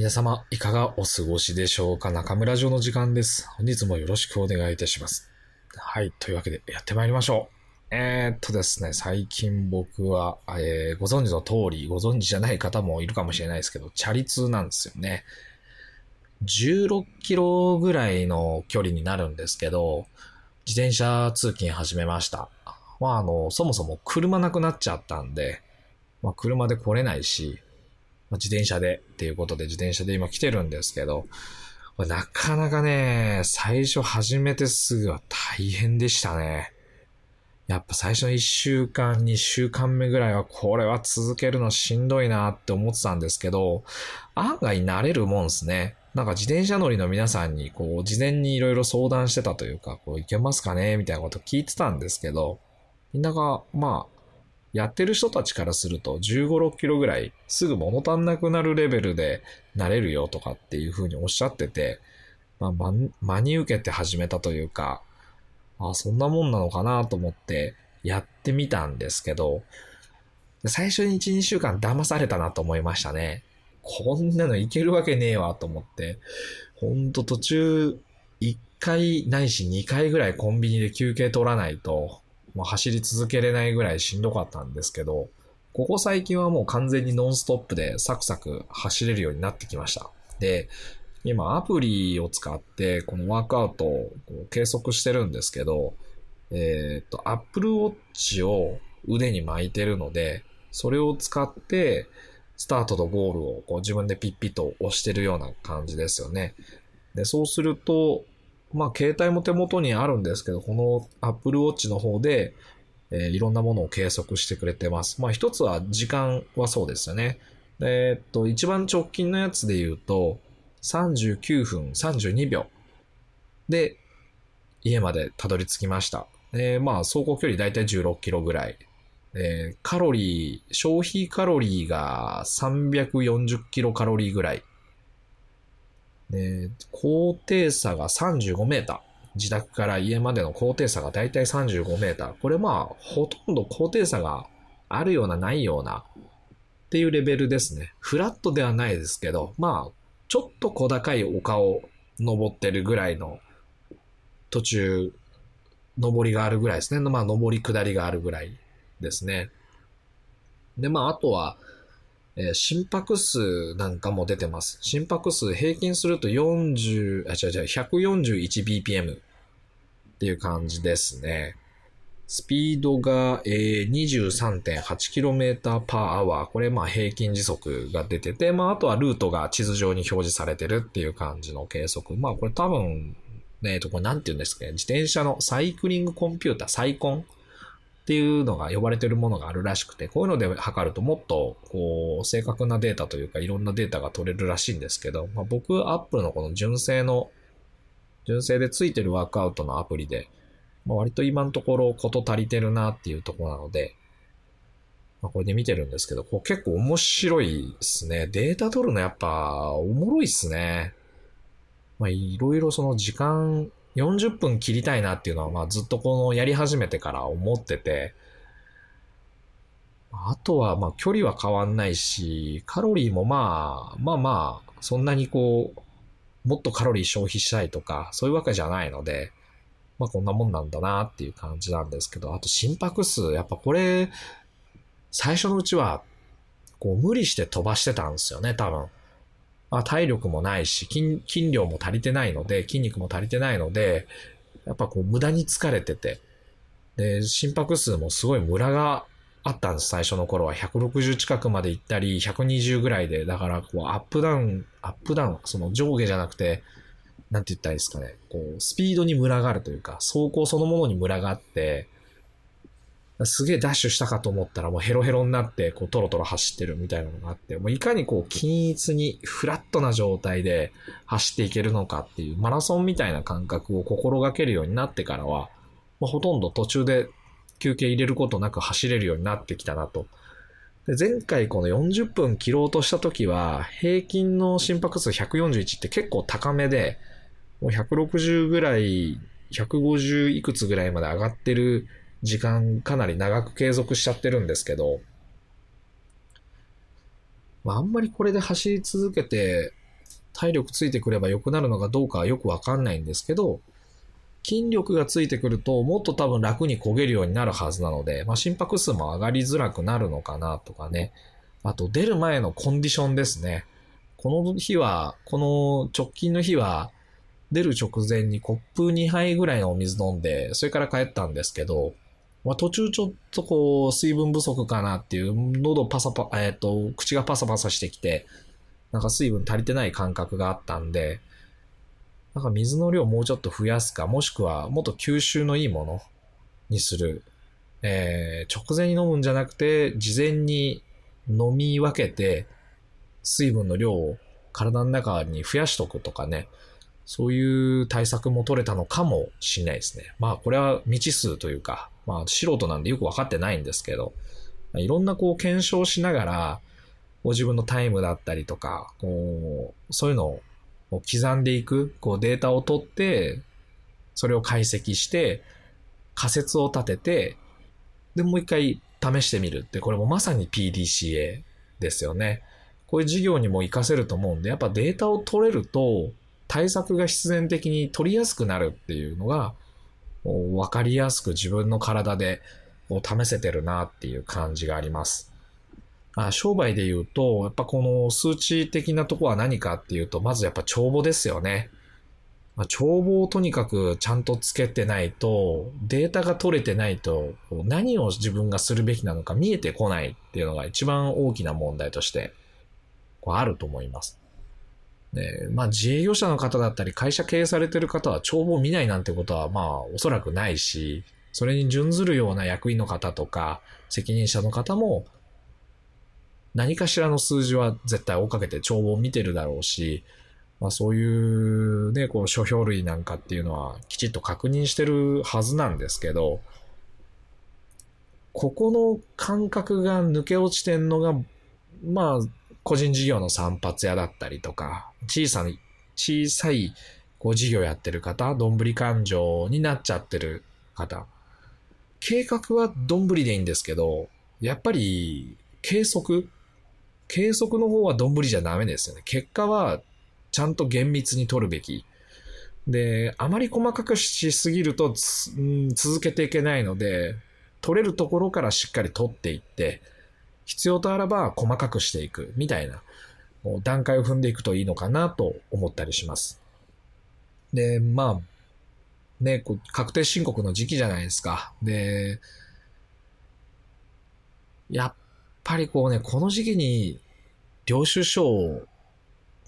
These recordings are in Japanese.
皆様、いかがお過ごしでしょうか？中村城の時間です。本日もよろしくお願いいたします。はい。というわけで、やってまいりましょう。えー、っとですね、最近僕は、えー、ご存知の通り、ご存知じゃない方もいるかもしれないですけど、チャリ通なんですよね。16キロぐらいの距離になるんですけど、自転車通勤始めました。まあ、あの、そもそも車なくなっちゃったんで、まあ、車で来れないし、まあ、自転車でっていうことで自転車で今来てるんですけど、なかなかね、最初始めてすぐは大変でしたね。やっぱ最初の1週間、2週間目ぐらいはこれは続けるのしんどいなって思ってたんですけど、案外慣れるもんですね。なんか自転車乗りの皆さんにこう事前にいろいろ相談してたというか、こういけますかねみたいなこと聞いてたんですけど、みんながまあやってる人たちからすると15、6キロぐらいすぐ物足んなくなるレベルでなれるよとかっていうふうにおっしゃってて、まあ、真に受けて始めたというか、あそんなもんなのかなと思ってやってみたんですけど、最初に1、2週間騙されたなと思いましたね。こんなのいけるわけねえわと思って、ほんと途中1回ないし2回ぐらいコンビニで休憩取らないと、もう走り続けれないぐらいしんどかったんですけど、ここ最近はもう完全にノンストップでサクサク走れるようになってきました。で、今アプリを使ってこのワークアウトを計測してるんですけど、えっ、と、Apple Watch を腕に巻いてるので、それを使って、スタートとゴールをこう自分でピッピッと押してるような感じですよね。で、そうすると、まあ、携帯も手元にあるんですけど、この Apple Watch の方で、えー、いろんなものを計測してくれてます。まあ、一つは時間はそうですよね。えー、っと、一番直近のやつで言うと、39分32秒で家までたどり着きました。えー、まあ、走行距離だいたい16キロぐらい。えー、カロリー、消費カロリーが340キロカロリーぐらい。で、高低差が35メーター。自宅から家までの高低差がだいたい35メーター。これまあ、ほとんど高低差があるようなないようなっていうレベルですね。フラットではないですけど、まあ、ちょっと小高い丘を登ってるぐらいの途中、登りがあるぐらいですね。まあ、登り下りがあるぐらいですね。で、まあ、あとは、えー、心拍数なんかも出てます。心拍数平均すると40、あ、違う違う、141bpm っていう感じですね。スピードが、えー、23.8km per hour。これ、まあ、平均時速が出てて、まあ、あとはルートが地図上に表示されてるっていう感じの計測。まあ、これ多分、ね、えっと、これなんて言うんですかね。自転車のサイクリングコンピューター、サイコンっていうのが呼ばれてるものがあるらしくて、こういうので測るともっと、こう、正確なデータというか、いろんなデータが取れるらしいんですけど、まあ、僕、アップルのこの純正の、純正でついてるワークアウトのアプリで、まあ、割と今のところこと足りてるなっていうところなので、まあ、これで見てるんですけど、こう結構面白いですね。データ取るのやっぱおもろいっすね。まあ、いろいろその時間40分切りたいなっていうのは、まあずっとこのやり始めてから思ってて、あとは、まあ距離は変わんないし、カロリーもまあ、まあまあ、そんなにこう、もっとカロリー消費したいとか、そういうわけじゃないので、まあこんなもんなんだなっていう感じなんですけど、あと心拍数、やっぱこれ、最初のうちは、こう無理して飛ばしてたんですよね、多分。まあ、体力もないし筋、筋量も足りてないので、筋肉も足りてないので、やっぱこう無駄に疲れてて、で、心拍数もすごいムラがあったんです、最初の頃は。160近くまで行ったり、120ぐらいで、だからこうアップダウン、アップダウン、その上下じゃなくて、なんて言ったらいいですかね。こう、スピードにムラがあるというか、走行そのものにムラがあって、すげえダッシュしたかと思ったらもうヘロヘロになってこうトロトロ走ってるみたいなのがあって、もういかにこう均一にフラットな状態で走っていけるのかっていうマラソンみたいな感覚を心がけるようになってからは、まあ、ほとんど途中で休憩入れることなく走れるようになってきたなと。で前回この40分切ろうとした時は平均の心拍数141って結構高めで、もう160ぐらい、150いくつぐらいまで上がってる時間かなり長く継続しちゃってるんですけど、まあ、あんまりこれで走り続けて体力ついてくれば良くなるのかどうかはよくわかんないんですけど、筋力がついてくるともっと多分楽に焦げるようになるはずなので、まあ、心拍数も上がりづらくなるのかなとかね。あと出る前のコンディションですね。この日は、この直近の日は、出る直前にコップ2杯ぐらいのお水飲んで、それから帰ったんですけど、まあ、途中ちょっとこう、水分不足かなっていう、喉パサパ、えっ、ー、と、口がパサパサしてきて、なんか水分足りてない感覚があったんで、なんか水の量もうちょっと増やすか、もしくはもっと吸収のいいものにする。えー、直前に飲むんじゃなくて、事前に飲み分けて、水分の量を体の中に増やしとくとかね、そういう対策も取れたのかもしれないですね。まあこれは未知数というか、まあ素人なんでよくわかってないんですけど、いろんなこう検証しながら、ご自分のタイムだったりとか、こう、そういうのを刻んでいく、こうデータを取って、それを解析して、仮説を立てて、で、もう一回試してみるって、これもまさに PDCA ですよね。こういう事業にも活かせると思うんで、やっぱデータを取れると、対策が必然的に取りやすくなるっていうのが、わかりやすく自分の体で試せてるなっていう感じがあります。あ商売で言うと、やっぱこの数値的なとこは何かっていうと、まずやっぱ帳簿ですよね。ま、帳簿をとにかくちゃんとつけてないと、データが取れてないと、何を自分がするべきなのか見えてこないっていうのが一番大きな問題としてあると思います。で、まあ自営業者の方だったり会社経営されてる方は帳簿を見ないなんてことはまあおそらくないし、それに準ずるような役員の方とか責任者の方も何かしらの数字は絶対追っかけて帳簿を見てるだろうし、まあそういうね、こう書評類なんかっていうのはきちっと確認してるはずなんですけど、ここの感覚が抜け落ちてんのが、まあ個人事業の散髪屋だったりとか、小さな、小さい、こう事業やってる方、どんぶり勘定になっちゃってる方。計画はどんぶりでいいんですけど、やっぱり計測計測の方はどんぶりじゃダメですよね。結果はちゃんと厳密に取るべき。で、あまり細かくしすぎると、うん、続けていけないので、取れるところからしっかり取っていって、必要とあらば細かくしていくみたいな段階を踏んでいくといいのかなと思ったりします。で、まあ、ね、確定申告の時期じゃないですか。で、やっぱりこうね、この時期に領収書を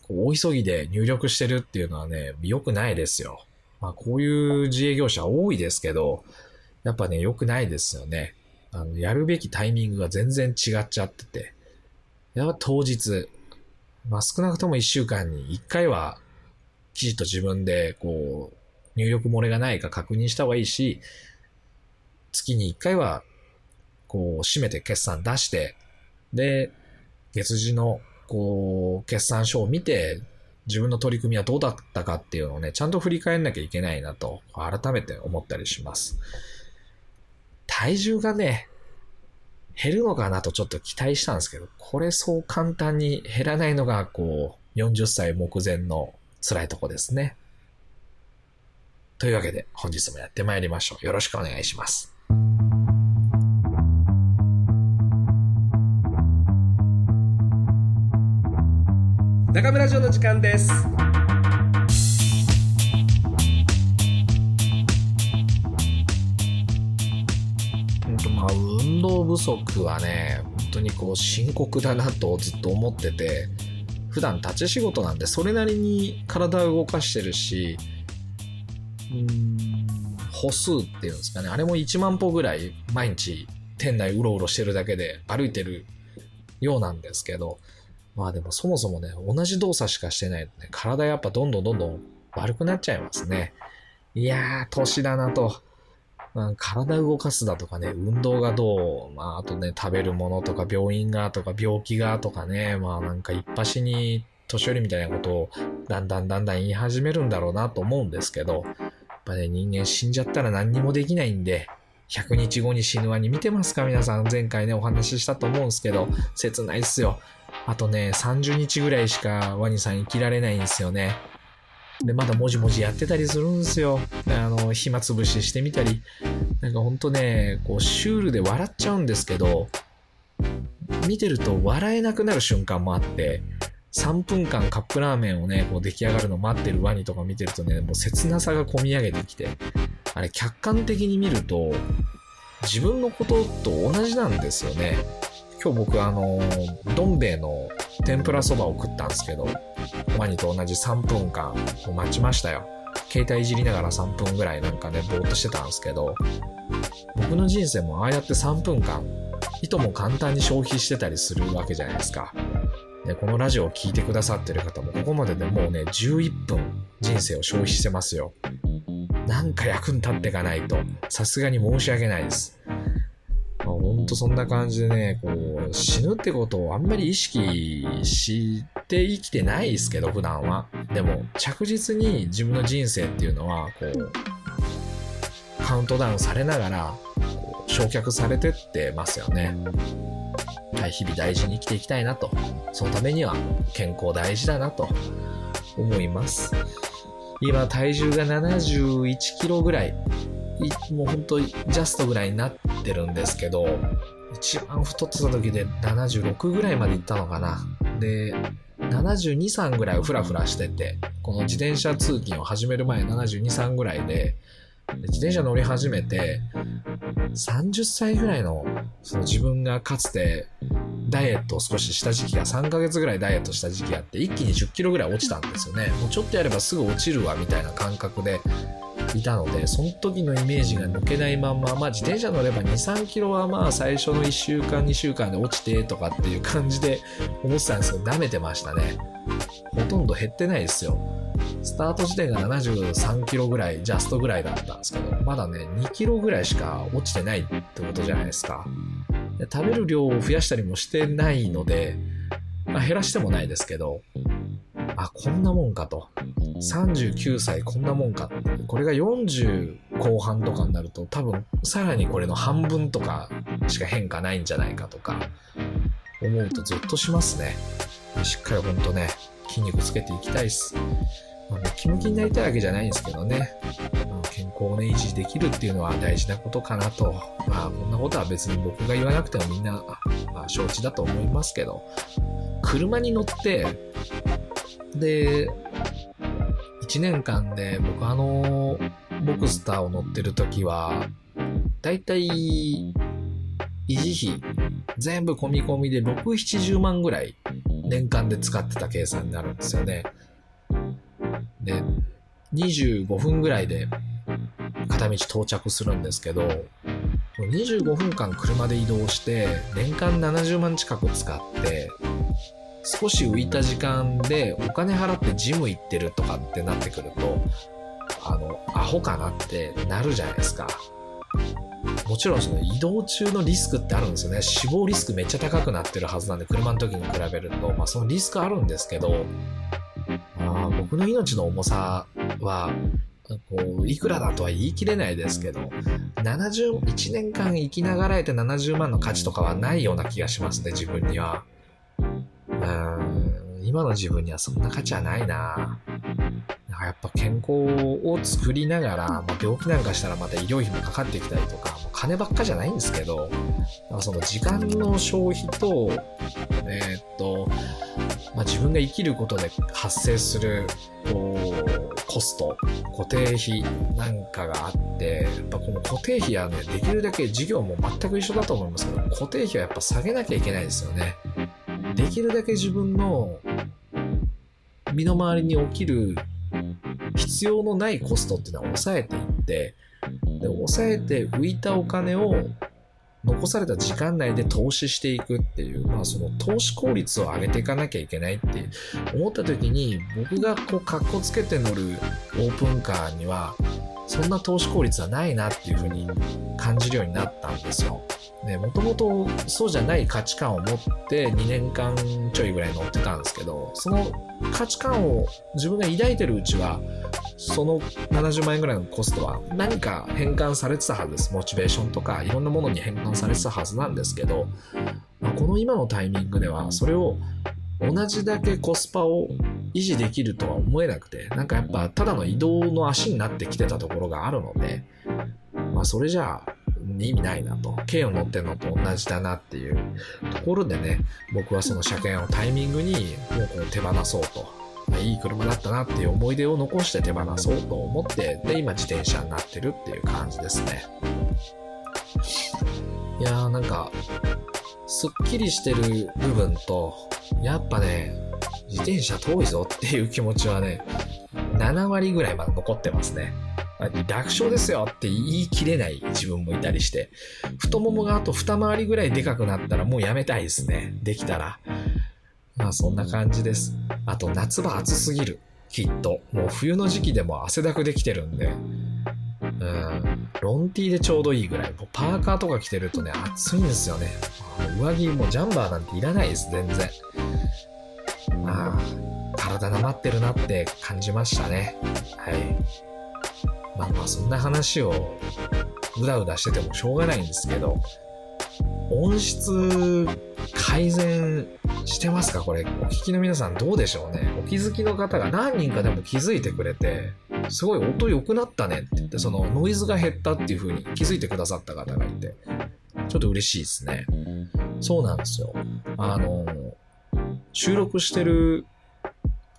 大急ぎで入力してるっていうのはね、良くないですよ。まあこういう自営業者多いですけど、やっぱね、良くないですよね。あの、やるべきタイミングが全然違っちゃってて、やっぱ当日、まあ、少なくとも一週間に一回は、きちっと自分で、こう、入力漏れがないか確認した方がいいし、月に一回は、こう、締めて決算出して、で、月次の、こう、決算書を見て、自分の取り組みはどうだったかっていうのをね、ちゃんと振り返んなきゃいけないなと、改めて思ったりします。体重がね、減るのかなとちょっと期待したんですけど、これそう簡単に減らないのが、こう、40歳目前の辛いとこですね。というわけで、本日もやってまいりましょう。よろしくお願いします。中村城の時間です。ま運動不足はね、本当にこう深刻だなとずっと思ってて、普段立ち仕事なんでそれなりに体を動かしてるし、うーん、歩数っていうんですかね、あれも1万歩ぐらい毎日店内うろうろしてるだけで歩いてるようなんですけど、まあでもそもそもね、同じ動作しかしてないとね、体やっぱどんどんどんどん悪くなっちゃいますね。いやー、年だなと。体動かすだとかね、運動がどう、まあ、あとね、食べるものとか病院がとか病気がとかね、まあなんか一発に年寄りみたいなことをだんだんだんだん言い始めるんだろうなと思うんですけど、やっぱね、人間死んじゃったら何にもできないんで、100日後に死ぬワニ見てますか？皆さん。前回ね、お話ししたと思うんですけど、切ないっすよ。あとね、30日ぐらいしかワニさん生きられないんですよね。で、まだもじもじやってたりするんですよ。あの、暇つぶししてみたり。なんかほんとね、こう、シュールで笑っちゃうんですけど、見てると笑えなくなる瞬間もあって、3分間カップラーメンをね、こう出来上がるの待ってるワニとか見てるとね、もう切なさが込み上げてきて、あれ客観的に見ると、自分のことと同じなんですよね。今日僕あの、どん兵衛の天ぷらそばを食ったんですけど、ワニと同じ3分間待ちましたよ。携帯いじりながら3分ぐらいなんかね、ぼーっとしてたんですけど、僕の人生もああやって3分間、いとも簡単に消費してたりするわけじゃないですか。で、このラジオを聴いてくださってる方も、ここまででもうね、11分人生を消費してますよ。なんか役に立っていかないと、さすがに申し訳ないです。まあ、ほんとそんな感じでね、こう、死ぬってことをあんまり意識して生きてないですけど、普段は。でも、着実に自分の人生っていうのは、こう、カウントダウンされながら、焼却されてってますよね。はい、日々大事に生きていきたいなと。そのためには健康大事だなと思います。今体重が71キロぐらいもう本当ジャストぐらいになってるんですけど、一番太ってた時で76ぐらいまで行ったのかな。で、72、3ぐらいフラフラしてて、この自転車通勤を始める前72、3ぐらいで、自転車乗り始めて、30歳ぐらいのその自分がかつてダイエットを少しした時期が3ヶ月ぐらいダイエットした時期あって一気に10キロぐらい落ちたんですよね。もうちょっとやればすぐ落ちるわみたいな感覚でいたので、その時のイメージが抜けないまんま、まあ自転車乗れば2、3キロはまあ最初の1週間、2週間で落ちてとかっていう感じで思ってたんですけど、舐めてましたね。ほとんど減ってないですよ。スタート時点が73キロぐらい、ジャストぐらいだったんですけど、まだね、2キロぐらいしか落ちてないってことじゃないですか。食べる量を増やしたりもしてないので、まあ、減らしてもないですけど、あ、こんなもんかと。39歳こんなもんか。これが40後半とかになると多分さらにこれの半分とかしか変化ないんじゃないかとか思うとゾッとしますね。しっかりほんとね、筋肉つけていきたいっす。まあ、ムキムキになりたいわけじゃないんですけどね。健康をね、維持できるっていうのは大事なことかなと。まあ、こんなことは別に僕が言わなくてもみんな、まあ、承知だと思いますけど、車に乗って、で、1年間で僕あの、ボクスターを乗ってる時は、だいたい維持費全部込み込みで6、70万ぐらい年間で使ってた計算になるんですよね。で、25分ぐらいで片道到着するんですけど、25分間車で移動して年間70万近く使って少し浮いた時間でお金払ってジム行ってるとかってなってくると、あの、アホかなってなるじゃないですか。もちろんその移動中のリスクってあるんですよね。死亡リスクめっちゃ高くなってるはずなんで、車の時に比べると、まあそのリスクあるんですけど、まあ僕の命の重さは、こう、いくらだとは言い切れないですけど、70、1年間生きながらえて70万の価値とかはないような気がしますね、自分には。うん、今の自分にはそんな価値はないな。やっぱ健康を作りながら、まあ、病気なんかしたらまた医療費もかかってきたりとか、もう金ばっかじゃないんですけど、その時間の消費と、えー、っと、まあ、自分が生きることで発生する、こう、コスト、固定費なんかがあって、やっぱこの固定費はね、できるだけ事業も全く一緒だと思いますけど、固定費はやっぱ下げなきゃいけないですよね。できるだけ自分の身の回りに起きる必要のないコストっていうのは抑えていってで抑えて浮いたお金を残された時間内で投資していくっていう、まあその投資効率を上げていかなきゃいけないって思った時に僕がこう格好つけて乗るオープンカーにはそんな投資効率はないなっていうふうに感じるようになったんですよ。ね、もともとそうじゃない価値観を持って2年間ちょいぐらい乗ってたんですけど、その価値観を自分が抱いてるうちは、その70万円ぐらいのコストは何か変換されてたはずです。モチベーションとかいろんなものに変換されてたはずなんですけど、まあ、この今のタイミングではそれを同じだけコスパを維持できるとは思えなくて、なんかやっぱただの移動の足になってきてたところがあるので、まあそれじゃあ意味ないなと。軽を乗ってんのと同じだなっていうところでね、僕はその車検をタイミングにもうこう手放そうと。まあ、いい車だったなっていう思い出を残して手放そうと思って、で、今自転車になってるっていう感じですね。いやーなんか、すっきりしてる部分と、やっぱね、自転車遠いぞっていう気持ちはね、7割ぐらいまで残ってますね。楽勝ですよって言い切れない自分もいたりして、太ももがあと二回りぐらいでかくなったらもうやめたいですね。できたら。まあそんな感じです。あと夏場暑すぎる。きっと。もう冬の時期でも汗だくできてるんで。ロンティーでちょうどいいぐらい。もうパーカーとか着てるとね、暑いんですよね。上着もジャンバーなんていらないです、全然。まあ、体なまってるなって感じましたね。はい。まあまあそんな話をうだうだしててもしょうがないんですけど、音質改善してますか？これ、お聞きの皆さんどうでしょうね？お気づきの方が何人かでも気づいてくれて、すごい音良くなったねって言って、そのノイズが減ったっていう風に気づいてくださった方がいて、ちょっと嬉しいですね。そうなんですよ。あの、収録してる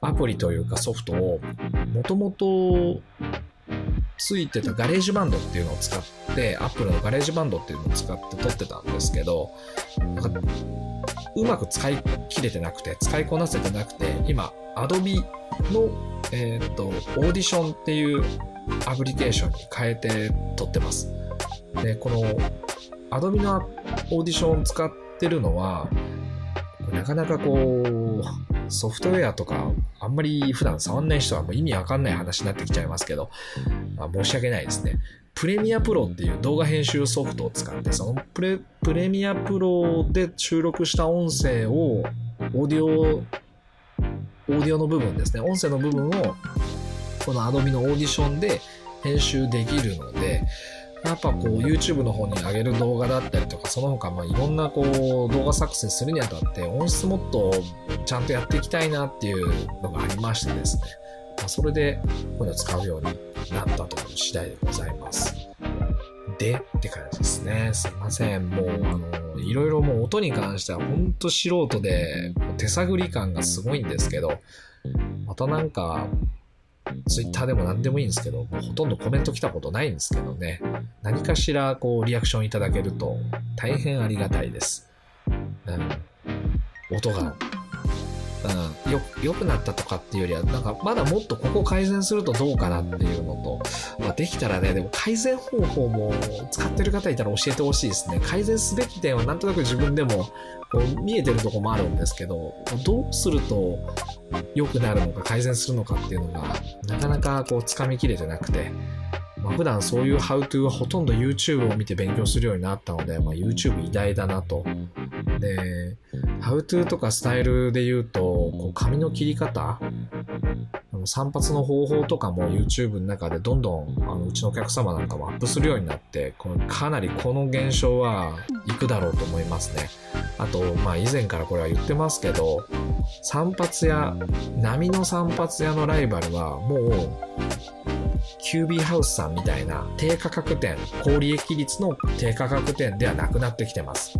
アプリというかソフトを、もともとついてた GarageBandっていうのを使って、アップルの GarageBand っていうのを使って録ってたんですけど、うまく使い切れてなくて、使いこなせてなくて、今、Adobe の、えっ、と、オーディションっていうアプリケーションに変えて撮ってます。で、この Adobe のオーディションを使ってるのは、なかなかこう、ソフトウェアとか、あんまり普段触んない人はもう意味わかんない話になってきちゃいますけど、まあ、申し訳ないですね。プレミアプロっていう動画編集ソフトを使って、そのプレプレミアプロで収録した音声を、オーディオ、オーディオの部分ですね、音声の部分を、この Adobe のオーディションで編集できるので、やっぱこう YouTube の方に上げる動画だったりとか、その他まあいろんなこう動画作成するにあたって音質もっとちゃんとやっていきたいなっていうのがありましてですね。まあ、それでこういうのを使うようになったという次第でございます。でって感じですね。すいません。もう、あの、いろいろもう音に関してはほんと素人で手探り感がすごいんですけど、またなんかツイッターでも何でもいいんですけど、ほとんどコメント来たことないんですけどね、何かしらこうリアクションいただけると大変ありがたいです。うん、音が。うん、よ、良くなったとかっていうよりは、なんかまだもっとここ改善するとどうかなっていうのと、まあ、できたらね、でも改善方法も使ってる方いたら教えてほしいですね。改善すべき点はなんとなく自分でもこう見えてるとこもあるんですけど、どうすると良くなるのか改善するのかっていうのが、なかなかこう掴みきれてなくて、まあ、普段そういうハウトゥーはほとんど YouTube を見て勉強するようになったので、まあ、YouTube 偉大だなと。で、ハウトゥーとかスタイルで言うと、こう髪の切り方散髪の方法とかも YouTube の中でどんどんあのうちのお客様なんかもアップするようになってこれかなりこの現象はいくだろうと思いますねあとまあ以前からこれは言ってますけど散髪屋波の散髪屋のライバルはもうキュービーハウスさんみたいな低価格店、高利益率の低価格店ではなくなってきてます。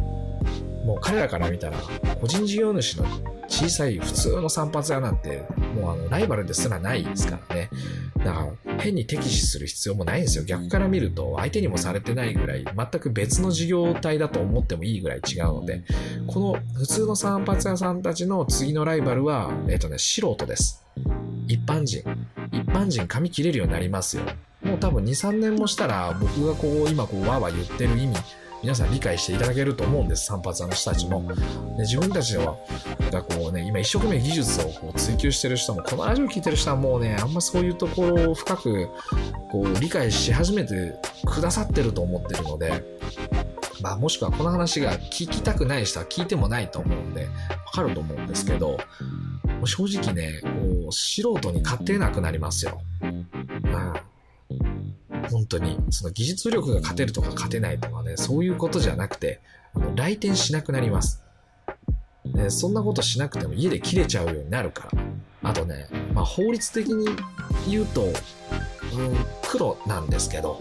もう彼らから見たら、個人事業主の小さい普通の散髪屋なんて、もうあの、ライバルですらないですからね。だから、変に敵視する必要もないんですよ。逆から見ると、相手にもされてないぐらい、全く別の事業体だと思ってもいいぐらい違うので、この普通の散髪屋さんたちの次のライバルは、えっ、とね、素人です。一般人。一般人髪切れるようになりますよ。もう多分2、3年もしたら僕がこう今こうわーわー言ってる意味、皆さん理解していただけると思うんです、散髪屋の人たちも。で自分たちは、がこうね、今一生懸命技術をこう追求してる人も、このラジオ聞いてる人はもうね、あんまそういうところを深くこう理解し始めてくださってると思ってるので、まあもしくはこの話が聞きたくない人は聞いてもないと思うんで、わかると思うんですけど、正直ね、こう、素人に勝てなくなりますよ。本当に。その技術力が勝てるとか勝てないとかね、そういうことじゃなくて、来店しなくなります。ね、そんなことしなくても家で切れちゃうようになるから。あとね、まあ、法律的に言うと、うん、黒なんですけど、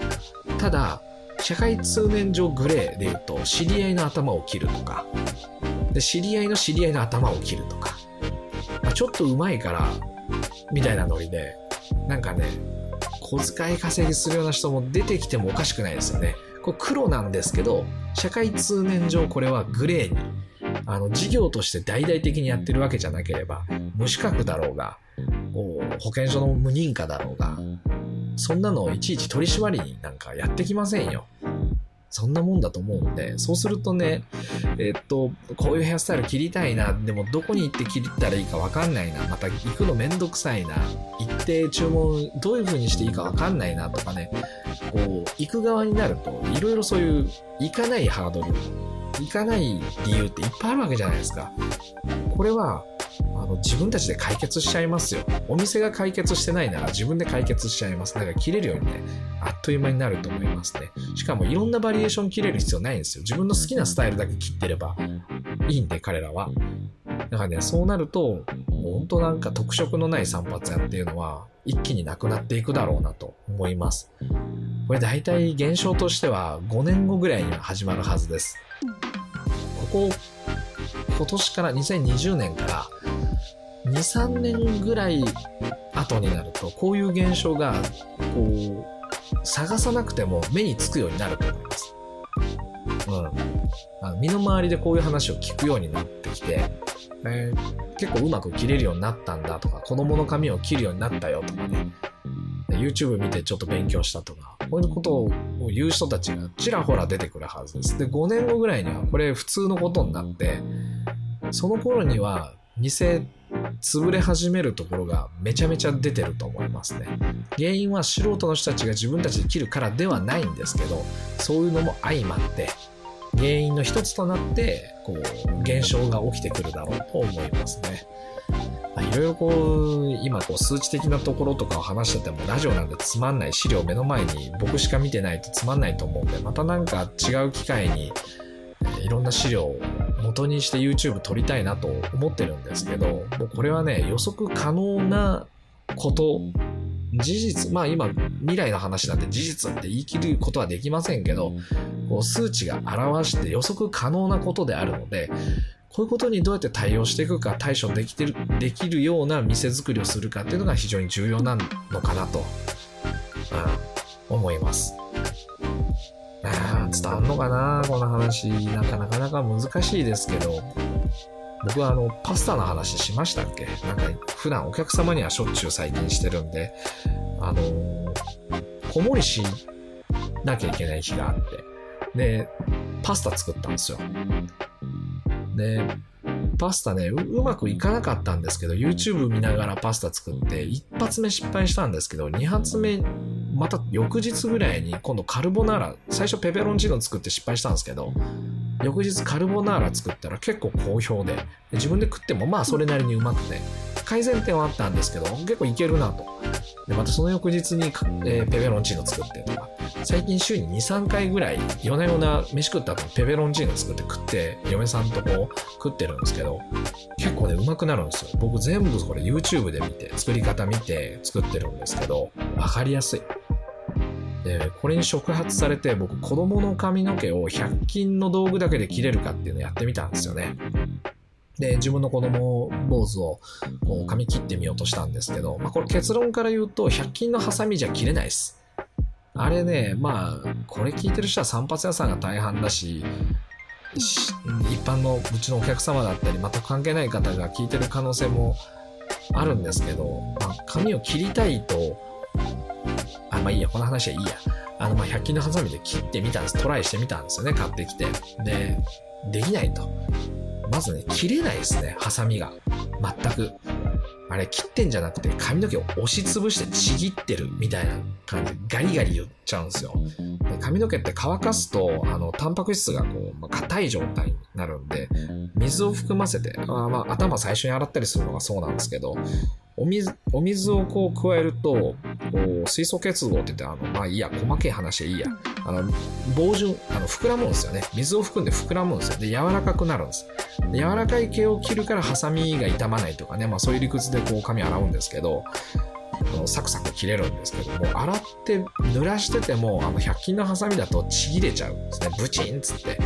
ただ、社会通念上グレーで言うと、知り合いの頭を切るとか、で、知り合いの知り合いの頭を切るとか、まあ、ちょっと上手いから、みたいなノリで、なんかね、小遣い稼ぎするような人も出てきてもおかしくないですよね。これ黒なんですけど、社会通念上これはグレーに、あの、事業として大々的にやってるわけじゃなければ、無資格だろうが、保健所の無認可だろうが、そんなのをいちいち取り締まりになんかやってきませんよ。そんなもんだと思うんで、そうするとね、えっと、こういうヘアスタイル切りたいな、でもどこに行って切ったらいいかわかんないな、また行くのめんどくさいな、行って注文どういう風にしていいかわかんないなとかね、こう、行く側になると、いろいろそういう行かないハードル、行かない理由っていっぱいあるわけじゃないですか。これは、あの自分たちで解決しちゃいますよ。お店が解決してないなら自分で解決しちゃいます。だから切れるようにね、あっという間になると思いますね。しかもいろんなバリエーション切れる必要ないんですよ。自分の好きなスタイルだけ切ってればいいんで、彼らは。だからね、そうなると、本当なんか特色のない散髪屋っていうのは、一気になくなっていくだろうなと思います。これ大体現象としては5年後ぐらいには始まるはずです。ここ、今年から2020年から2、3年ぐらい後になると、こういう現象が、こう、探さなくても目につくようになると思います。うん。あ身の回りでこういう話を聞くようになってきて、えー、結構うまく切れるようになったんだとか、子供の髪を切るようになったよとかね、YouTube 見てちょっと勉強したとか、こういうことを言う人たちがちらほら出てくるはずです。で、5年後ぐらいにはこれ普通のことになって、その頃には店潰れ始めるところがめちゃめちゃ出てると思いますね。原因は素人の人たちが自分たちで切るからではないんですけど、そういうのも相まって、原因の一つとなって、こう、現象が起きてくるだろうと思いますね。いろいろこう、今こう数値的なところとかを話してても、ラジオなんでつまんない資料目の前に僕しか見てないとつまんないと思うんで、またなんか違う機会に、いろんな資料を元にして YouTube 撮りたいなと思ってるんですけど、もうこれはね、予測可能なこと、事実、まあ今、未来の話なんで事実って言い切ることはできませんけど、こう数値が表して予測可能なことであるので、こういうことにどうやって対応していくか、対処できてる、できるような店作りをするかっていうのが非常に重要なのかなと、うん、思います。あ伝わんのかなこの話。なかなかなか難しいですけど、僕はあの、パスタの話しましたっけ？なんか、普段お客様にはしょっちゅう最近してるんで、あのー、子守しなきゃいけない日があって、で、パスタ作ったんですよ。で、パスタねう、うまくいかなかったんですけど、YouTube 見ながらパスタ作って、一発目失敗したんですけど、二発目、また翌日ぐらいに今度カルボナーラ、最初ペペロンチーノ作って失敗したんですけど、翌日カルボナーラ作ったら結構好評で、自分で食ってもまあそれなりにうまくて、改善点はあったんですけど、結構いけるなと。で、またその翌日に、えー、ペペロンチーノ作ってとか、最近週に2、3回ぐらい、夜な夜な飯食った後ペペロンチーノ作って食って、嫁さんとこう食ってるんですけど、結構ね、うまくなるんですよ。僕全部これ YouTube で見て、作り方見て作ってるんですけど、わかりやすい。で、これに触発されて、僕子供の髪の毛を100均の道具だけで切れるかっていうのをやってみたんですよね。で、自分の子供坊主をこう髪切ってみようとしたんですけど、まあ、これ結論から言うと、100均のハサミじゃ切れないです。あれね、まあ、これ聞いてる人は散髪屋さんが大半だし、一般のうちのお客様だったり、全く関係ない方が聞いてる可能性もあるんですけど、まあ、髪を切りたいと、あ、まあいいや、この話はいいや。あの、まあ、100均のハサミで切ってみたんです。トライしてみたんですよね、買ってきて。で、できないと。まずね、切れないですね、ハサミが。全く。あれ、切ってんじゃなくて、髪の毛を押しつぶしてちぎってるみたいな感じで、ガリガリ言っちゃうんですよ。で髪の毛って乾かすと、あの、タンパク質がこう、まあ、硬い状態になるんで、水を含ませて、あまあ、頭最初に洗ったりするのがそうなんですけど、お水、お水をこう加えると、水素結合って言って、あの、まあいいや、細けい話でいいや。あの、棒順、あの、膨らむんですよね。水を含んで膨らむんですよ。で、柔らかくなるんです。で柔らかい毛を切るからハサミが傷まないとかね、まあそういう理屈でこう髪洗うんですけど、あのサクサク切れるんですけども、洗って濡らしてても、あの、100均のハサミだとちぎれちゃうんですね。ブチンっつって。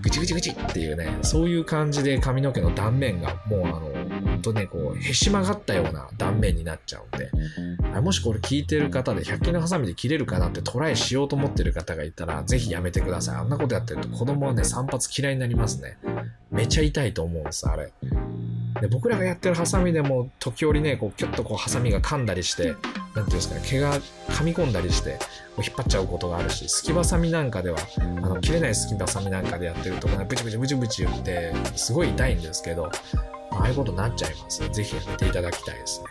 ぐちぐちぐちっていうね、そういう感じで髪の毛の断面がもうあの、ほんとね、こう、へし曲がったような断面になっちゃうんで、もしこれ聞いてる方で100均のハサミで切れるかなってトライしようと思ってる方がいたら、ぜひやめてください。あんなことやってると子供はね、散髪嫌いになりますね。めちゃ痛いと思うんです、あれ。で僕らがやってるハサミでも時折ね、こう、キュッとこう、ハサミが噛んだりして、なんていうんですかね、毛が噛み込んだりして、引っ張っちゃうことがあるし、すきばさみなんかでは、あの、切れないすきばさみなんかでやってると、ね、ブチブチブチブチ言って、すごい痛いんですけど、ああいうことになっちゃいます。ぜひやめていただきたいですね。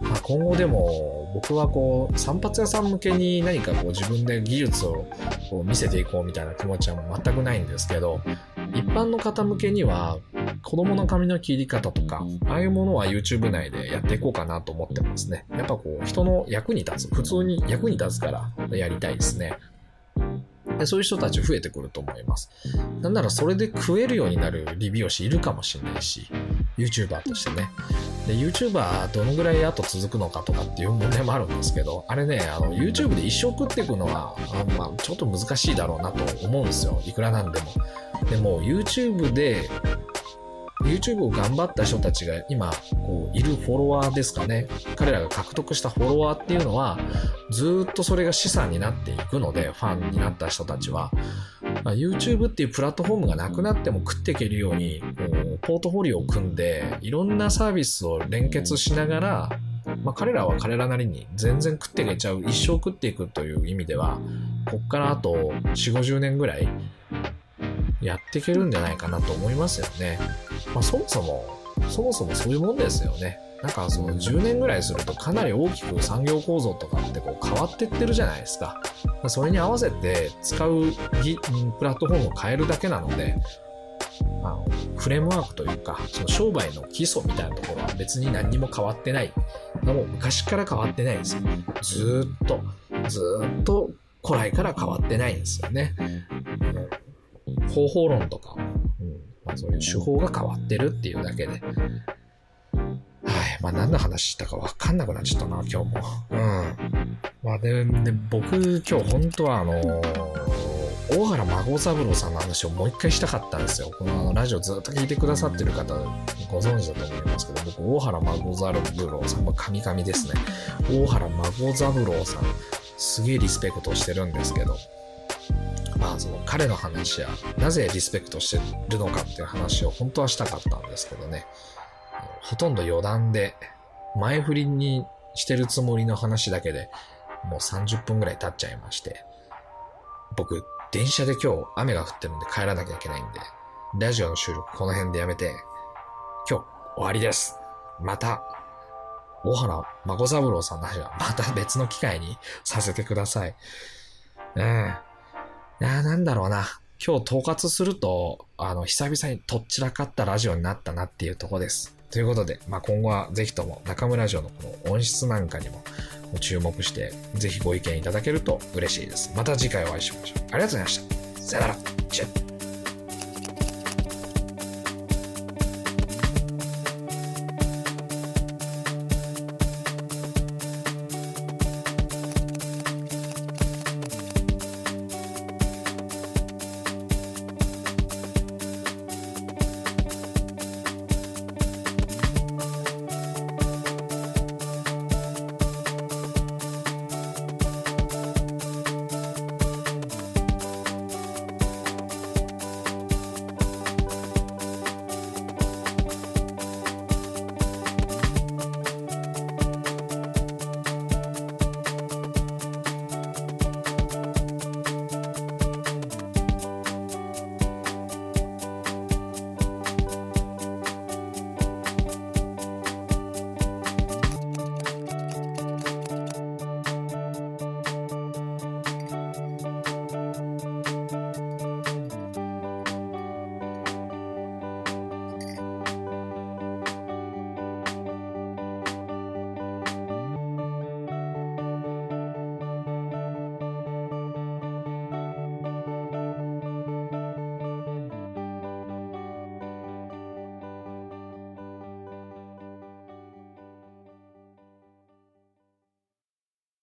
まあ、今後でも、僕はこう、散髪屋さん向けに何かこう自分で技術をこう見せていこうみたいな気持ちは全くないんですけど、一般の方向けには、子供の髪の切り方とか、ああいうものは YouTube 内でやっていこうかなと思ってますね。やっぱこう、人の役に立つ、普通に役に立つからやりたいですね。でそういう人たち増えてくると思います。なんならそれで食えるようになる理美容師いるかもしれないし、YouTuber としてね。で、YouTuber どのぐらい後続くのかとかっていう問題もあるんですけど、あれね、あの、YouTube で一生食っていくのは、あまあ、ちょっと難しいだろうなと思うんですよ。いくらなんでも。でも、YouTube で YouTube を頑張った人たちが今、こう、いるフォロワーですかね。彼らが獲得したフォロワーっていうのは、ずっとそれが資産になっていくので、ファンになった人たちは。まあ、YouTube っていうプラットフォームがなくなっても食っていけるように、こうポートフォリオを組んで、いろんなサービスを連結しながら、まあ、彼らは彼らなりに全然食っていけちゃう、一生食っていくという意味では、こっからあと4、50年ぐらい、やっていけるんじゃないかなと思いますよね。まあ、そもそも、そもそもそういうもんですよね。なんかその10年ぐらいするとかなり大きく産業構造とかってこう変わってってるじゃないですか。それに合わせて使うプラットフォームを変えるだけなので、あのフレームワークというか、その商売の基礎みたいなところは別に何にも変わってない。もう昔から変わってないんですよ。ずっと、ずっと古来から変わってないんですよね。方法論とか、そういう手法が変わってるっていうだけで。はい。まあ何の話したかわかんなくなっちゃったな、今日も。うん。まあで、で僕今日本当はあのー、大原孫三郎さんの話をもう一回したかったんですよ。このあのラジオずっと聞いてくださってる方ご存知だと思いますけど、僕、大原孫三郎さんも神々ですね。大原孫三郎さん、すげえリスペクトしてるんですけど、まあその彼の話や、なぜリスペクトしてるのかっていう話を本当はしたかったんですけどね、ほとんど余談で、前振りにしてるつもりの話だけでもう30分ぐらい経っちゃいまして、僕、電車で今日雨が降ってるんで帰らなきゃいけないんで、ラジオの収録この辺でやめて、今日終わりです。また、大原孫三郎さんの話はまた別の機会にさせてください。ねえ。いやなんだろうな。今日統括すると、あの、久々にとっちらかったラジオになったなっていうとこです。ということで、まあ、今後はぜひとも中村城のこの音質なんかにも注目して、ぜひご意見いただけると嬉しいです。また次回お会いしましょう。ありがとうございました。さよなら。